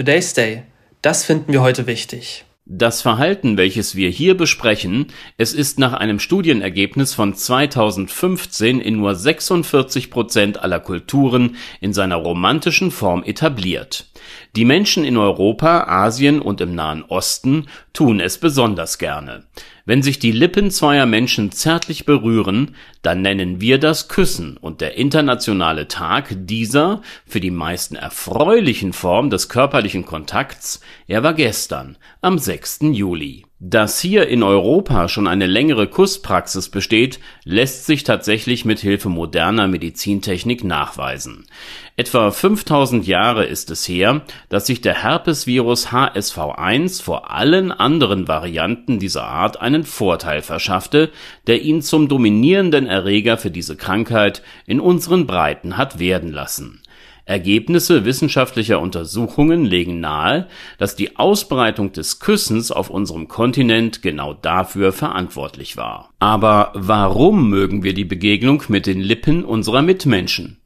Today's Day. Das finden wir heute wichtig. Das Verhalten, welches wir hier besprechen, es ist nach einem Studienergebnis von 2015 in nur 46 Prozent aller Kulturen in seiner romantischen Form etabliert. Die Menschen in Europa, Asien und im Nahen Osten tun es besonders gerne. Wenn sich die Lippen zweier Menschen zärtlich berühren, dann nennen wir das Küssen und der internationale Tag dieser für die meisten erfreulichen Form des körperlichen Kontakts, er war gestern, am 6. Juli. Dass hier in Europa schon eine längere Kusspraxis besteht, lässt sich tatsächlich mit Hilfe moderner Medizintechnik nachweisen. Etwa 5000 Jahre ist es her, dass sich der Herpesvirus HSV1 vor allen anderen Varianten dieser Art einen Vorteil verschaffte, der ihn zum dominierenden Erreger für diese Krankheit in unseren Breiten hat werden lassen Ergebnisse wissenschaftlicher Untersuchungen legen nahe, dass die Ausbreitung des Küssens auf unserem Kontinent genau dafür verantwortlich war. Aber warum mögen wir die Begegnung mit den Lippen unserer Mitmenschen?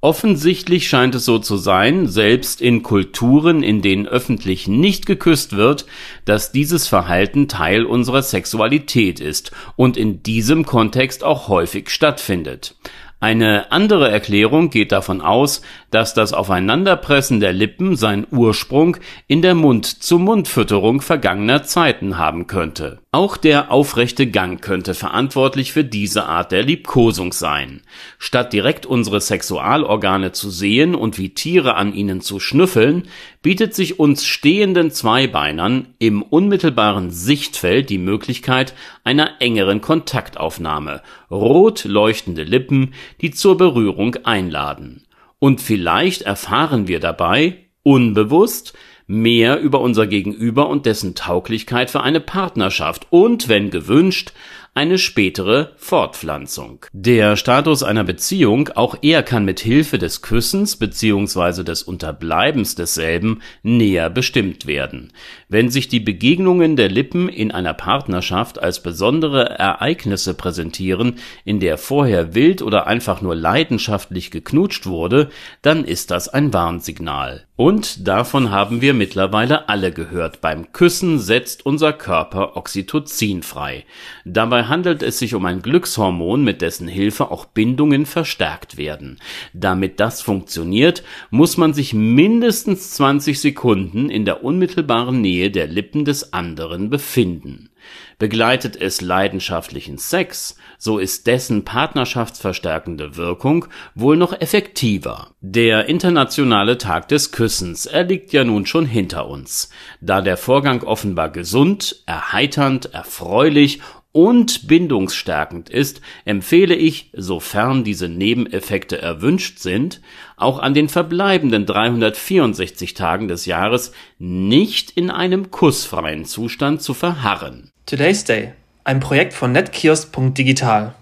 Offensichtlich scheint es so zu sein, selbst in Kulturen, in denen öffentlich nicht geküsst wird, dass dieses Verhalten Teil unserer Sexualität ist und in diesem Kontext auch häufig stattfindet. Eine andere Erklärung geht davon aus, dass das Aufeinanderpressen der Lippen seinen Ursprung in der Mund-zu-Mund-Fütterung vergangener Zeiten haben könnte. Auch der aufrechte Gang könnte verantwortlich für diese Art der Liebkosung sein. Statt direkt unsere Sexualorgane zu sehen und wie Tiere an ihnen zu schnüffeln, bietet sich uns stehenden Zweibeinern im unmittelbaren Sichtfeld die Möglichkeit einer engeren Kontaktaufnahme, rot leuchtende Lippen, die zur Berührung einladen. Und vielleicht erfahren wir dabei, unbewusst, mehr über unser Gegenüber und dessen Tauglichkeit für eine Partnerschaft und, wenn gewünscht, eine spätere Fortpflanzung. Der Status einer Beziehung, auch er kann mit Hilfe des Küssens bzw. des Unterbleibens desselben näher bestimmt werden. Wenn sich die Begegnungen der Lippen in einer Partnerschaft als besondere Ereignisse präsentieren, in der vorher wild oder einfach nur leidenschaftlich geknutscht wurde, dann ist das ein Warnsignal. Und davon haben wir mittlerweile alle gehört. Beim Küssen setzt unser Körper Oxytocin frei. Dabei handelt es sich um ein Glückshormon, mit dessen Hilfe auch Bindungen verstärkt werden. Damit das funktioniert, muss man sich mindestens 20 Sekunden in der unmittelbaren Nähe der Lippen des anderen befinden. Begleitet es leidenschaftlichen Sex, so ist dessen partnerschaftsverstärkende Wirkung wohl noch effektiver. Der internationale Tag des Küssens, er liegt ja nun schon hinter uns. Da der Vorgang offenbar gesund, erheiternd, erfreulich und bindungsstärkend ist, empfehle ich, sofern diese Nebeneffekte erwünscht sind, auch an den verbleibenden 364 Tagen des Jahres nicht in einem kussfreien Zustand zu verharren. Today's Day, ein Projekt von netkiosk.digital.